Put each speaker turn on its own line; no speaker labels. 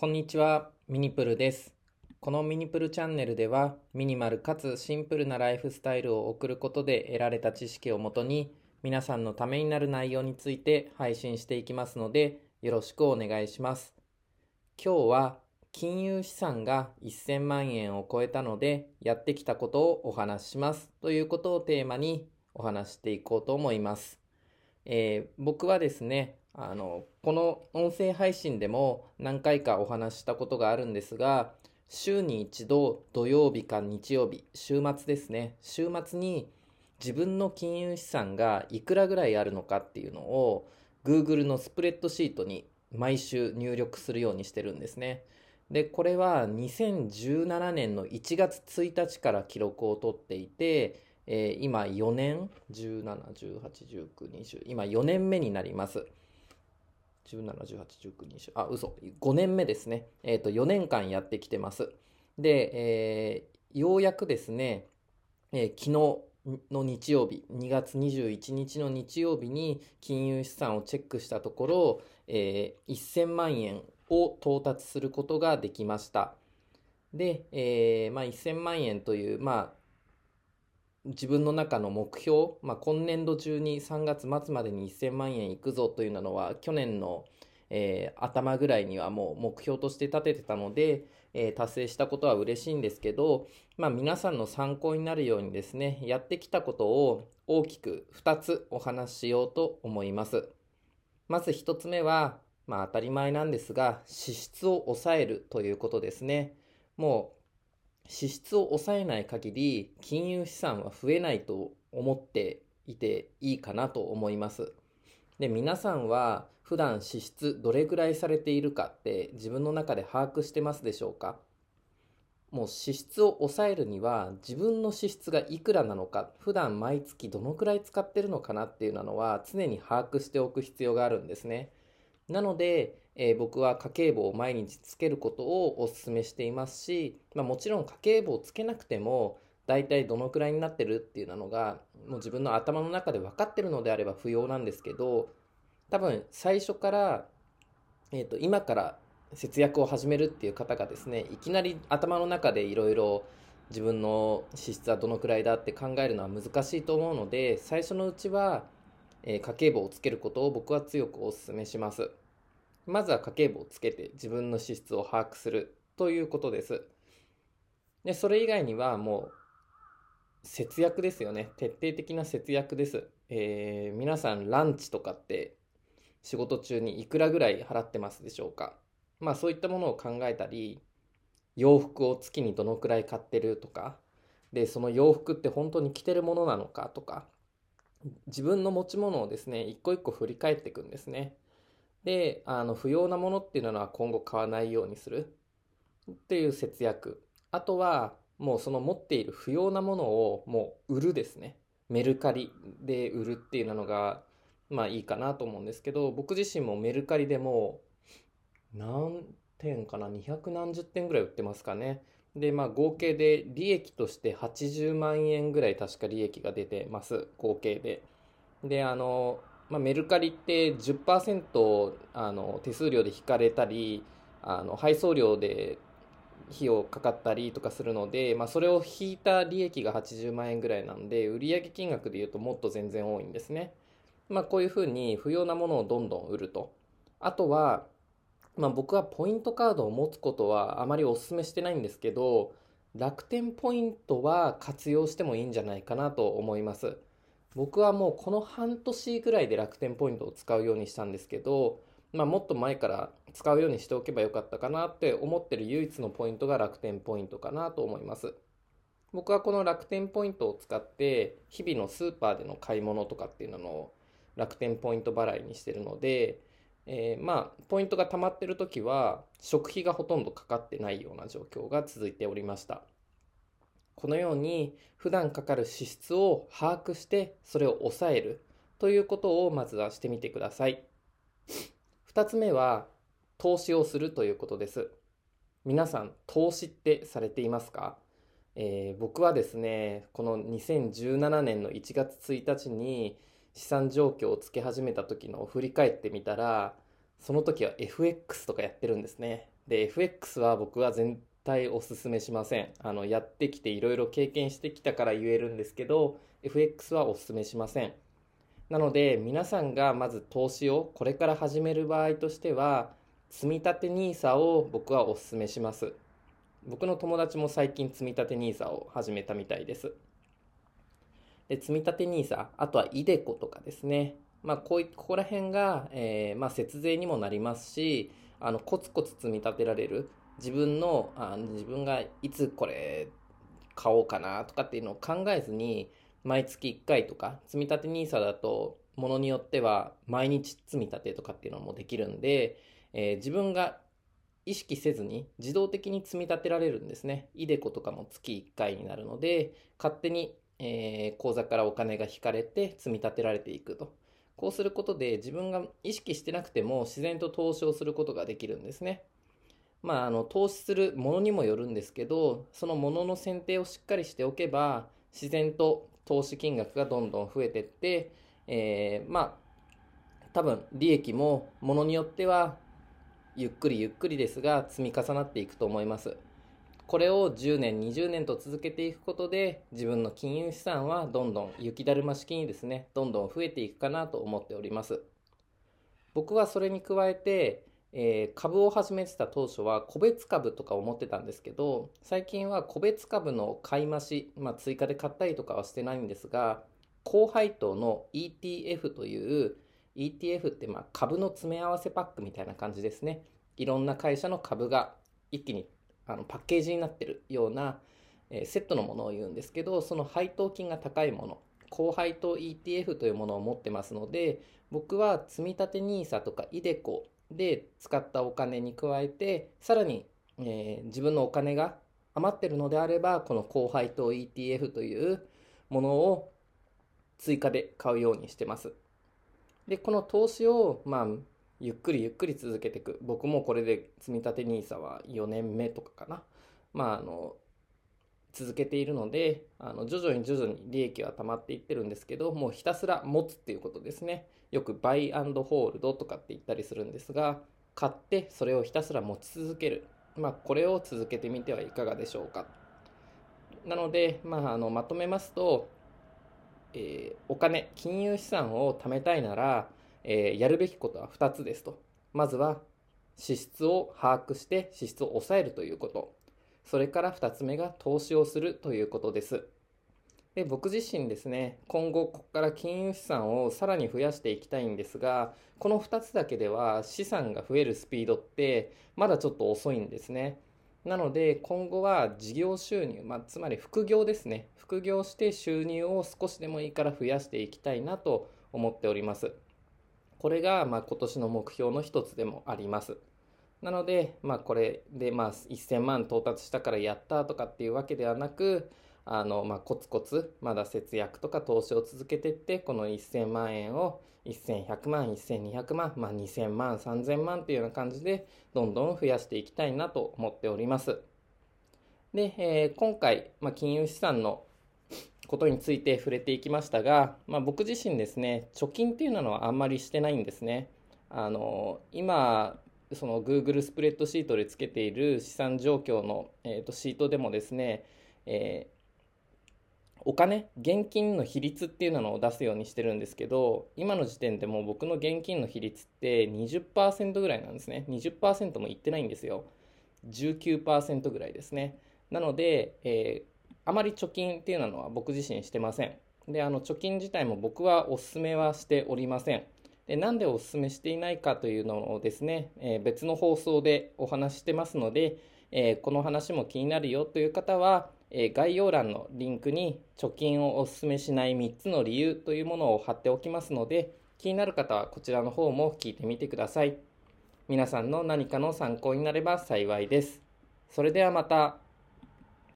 こんにちは、ミニプルです。このミニプルチャンネルでは、ミニマルかつシンプルなライフスタイルを送ることで得られた知識をもとに、皆さんのためになる内容について配信していきますので、よろしくお願いします。今日は、金融資産が1000万円を超えたので、やってきたことをお話しします。ということをテーマにお話していこうと思います。えー僕はですね、あの、この音声配信でも何回かお話したことがあるんですが、週に一度土曜日か日曜日、週末ですね、週末に自分の金融資産がいくらぐらいあるのかっていうのを Google のスプレッドシートに毎週入力するようにしてるんですね。で、これは2017年の1月1日から記録を取っていて、えー今4年、17、18、19、20、今4年目になります。17、18、19、20、あ、嘘、5年目ですね。えっ、と、4年間やってきてます。で、えーようやくですね、えー昨日の日曜日、2月21日の日曜日に金融資産をチェックしたところ、えー1000万円を到達することができました。で、えーまあ、1000万円という、まあ、自分の中の目標、まあ、今年度中に3月末までに1000万円いくぞというのは去年の、えー頭ぐらいにはもう目標として立ててたので、えー達成したことは嬉しいんですけど、まあ、皆さんの参考になるようにですねやってきたことを大きく2つお話ししようと思います。まず1つ目は、まあ、当たり前なんですが支出を抑えるということですね。もう支出を抑えない限り金融資産は増えないと思っていていいかなと思います。で皆さんは普段支出どれぐらいされているかって自分の中で把握してますでしょうか？もう支出を抑えるには自分の支出がいくらなのか普段毎月どのくらい使ってるのかなっていうのは常に把握しておく必要があるんですね。なので、えー僕は家計簿を毎日つけることをお勧めしていますし、まあ、もちろん家計簿をつけなくても大体どのくらいになってるっていうのがもう自分の頭の中で分かってるのであれば不要なんですけど多分最初から、えーと今から節約を始めるっていう方がですねいきなり頭の中でいろいろ自分の支出はどのくらいだって考えるのは難しいと思うので最初のうちは、えー家計簿をつけることを僕は強くお勧めします。まずは家計簿をつけて自分の支出を把握するということです。で、それ以外にはもう節約ですよね。徹底的な節約です。えー皆さんランチとかって仕事中にいくらぐらい払ってますでしょうか。まあそういったものを考えたり、洋服を月にどのくらい買ってるとか、で、その洋服って本当に着てるものなのかとか、自分の持ち物をですね、一個一個振り返っていくんですね。で、あの、不要なものっていうのは今後買わないようにするっていう節約。あとは、もうその持っている不要なものをもう売るですね。メルカリで売るっていうのが、まあいいかなと思うんですけど、僕自身もメルカリでも、何点かな ?200 何十点ぐらい売ってますかね。で、まあ合計で利益として80万円ぐらい確か利益が出てます。合計で。で、あの、まあ、メルカリって10%あの手数料で引かれたりあの配送料で費用かかったりとかするので、まあ、それを引いた利益が80万円ぐらいなんで売上金額でいうともっと全然多いんですね。まあ、こういうふうに不要なものをどんどん売ると。あとは、まあ、僕はポイントカードを持つことはあまりお勧めしてないんですけど楽天ポイントは活用してもいいんじゃないかなと思います。僕はもうこの半年ぐらいで楽天ポイントを使うようにしたんですけど、まあ、もっと前から使うようにしておけばよかったかなって思ってる唯一のポイントが楽天ポイントかなと思います。僕はこの楽天ポイントを使って日々のスーパーでの買い物とかっていうのを楽天ポイント払いにしてるので、えーまあポイントが溜まってる時は食費がほとんどかかってないような状況が続いておりました。このように普段かかる支出を把握してそれを抑えるということをまずはしてみてください。2つ目は投資をするということです。皆さん投資ってされていますか、えー僕はですね、この2017年の1月1日に資産状況をつけ始めた時のを振り返ってみたら、その時は FX とかやってるんですね。で、FX は僕は全対おすすめしません。あの、やってきていろいろ経験してきたから言えるんですけど、FX はおすすめしません。なので、皆さんがまず投資をこれから始める場合としては、積立 NISA を僕はおすすめします。僕の友達も最近積立 NISA を始めたみたいです。で積立 NISA、あとは iDeCo とかですね。まあ、こういここら辺が、えー、まあ、節税にもなりますし、あのコツコツ積み立てられる自分のあ自分がいつこれ買おうかなとかっていうのを考えずに毎月1回とか積立 NISA だとものによっては毎日積み立てとかっていうのもできるんで、えー、自分が意識せずに自動的に積み立てられるんですね。イデコとかも月1回になるので勝手に、えー、口座からお金が引かれて積み立てられていくと。こうすることで自分が意識してなくても自然と投資をすることができるんですね。まあ、あの投資するものにもよるんですけどそのものの選定をしっかりしておけば自然と投資金額がどんどん増えてって、えー、まあ多分利益もものによってはゆっくりゆっくりですが積み重なっていくと思います。これを10年20年と続けていくことで自分の金融資産はどんどん雪だるま式にですねどんどん増えていくかなと思っております。僕はそれに加えてえー、株を始めてた当初は個別株とか思ってたんですけど最近は個別株の買い増し、まあ、追加で買ったりとかはしてないんですが高配当の ETF という ETF ってまあ株の詰め合わせパックみたいな感じですね。いろんな会社の株が一気にあのパッケージになってるような、えー、セットのものを言うんですけどその配当金が高いもの高配当 ETF というものを持ってますので僕は積立 NISA とか iDeCo で使ったお金に加えてさらに、えー、自分のお金が余ってるのであればこの高配当 ETF というものを追加で買うようにしてます。でこの投資をまあゆっくりゆっくり続けていく。僕もこれで積立 NISA は4年目とかかな。まああの続けているのであの徐々に徐々に利益は溜まっていってるんですけどもうひたすら持つっていうことですね。よくバイアンドホールドとかって言ったりするんですが買ってそれをひたすら持ち続ける。まあこれを続けてみてはいかがでしょうか。なので、まあ、あのまとめますと、えー、お金金融資産を貯めたいなら、えー、やるべきことは2つですと。まずは支出を把握して支出を抑えるということ。それから2つ目が投資をするということです。で僕自身ですね今後ここから金融資産をさらに増やしていきたいんですがこの2つだけでは資産が増えるスピードってまだちょっと遅いんですね。なので今後は事業収入、まあ、つまり副業ですね。副業して収入を少しでもいいから増やしていきたいなと思っております。これがま今年の目標の一つでもあります。なので、まあ、これでまあ1000万到達したからやったとかっていうわけではなくあの、まあ、コツコツまだ節約とか投資を続けていってこの1000万円を1100万1200万、まあ、2000万3000万っていうような感じでどんどん増やしていきたいなと思っております。で、えー、今回、まあ、金融資産のことについて触れていきましたが、まあ、僕自身ですね貯金っていうのはあんまりしてないんですね。あの今その Google スプレッドシートでつけている資産状況の、えー、とシートでもですね、えー、お金現金の比率っていうのを出すようにしてるんですけど今の時点でも僕の現金の比率って20%ぐらいなんですね。20%もいってないんですよ。19%ぐらいですね。なので、えー、あまり貯金っていうのは僕自身してません。であの貯金自体も僕はお勧めはしておりません。でなんでお勧めしていないかというのをですね、えー、別の放送でお話してますので、えー、この話も気になるよという方は、え、概要欄のリンクに貯金をおすすめしない3つの理由というものを貼っておきますので気になる方はこちらの方も聞いてみてください。皆さんの何かの参考になれば幸いです。それではまた。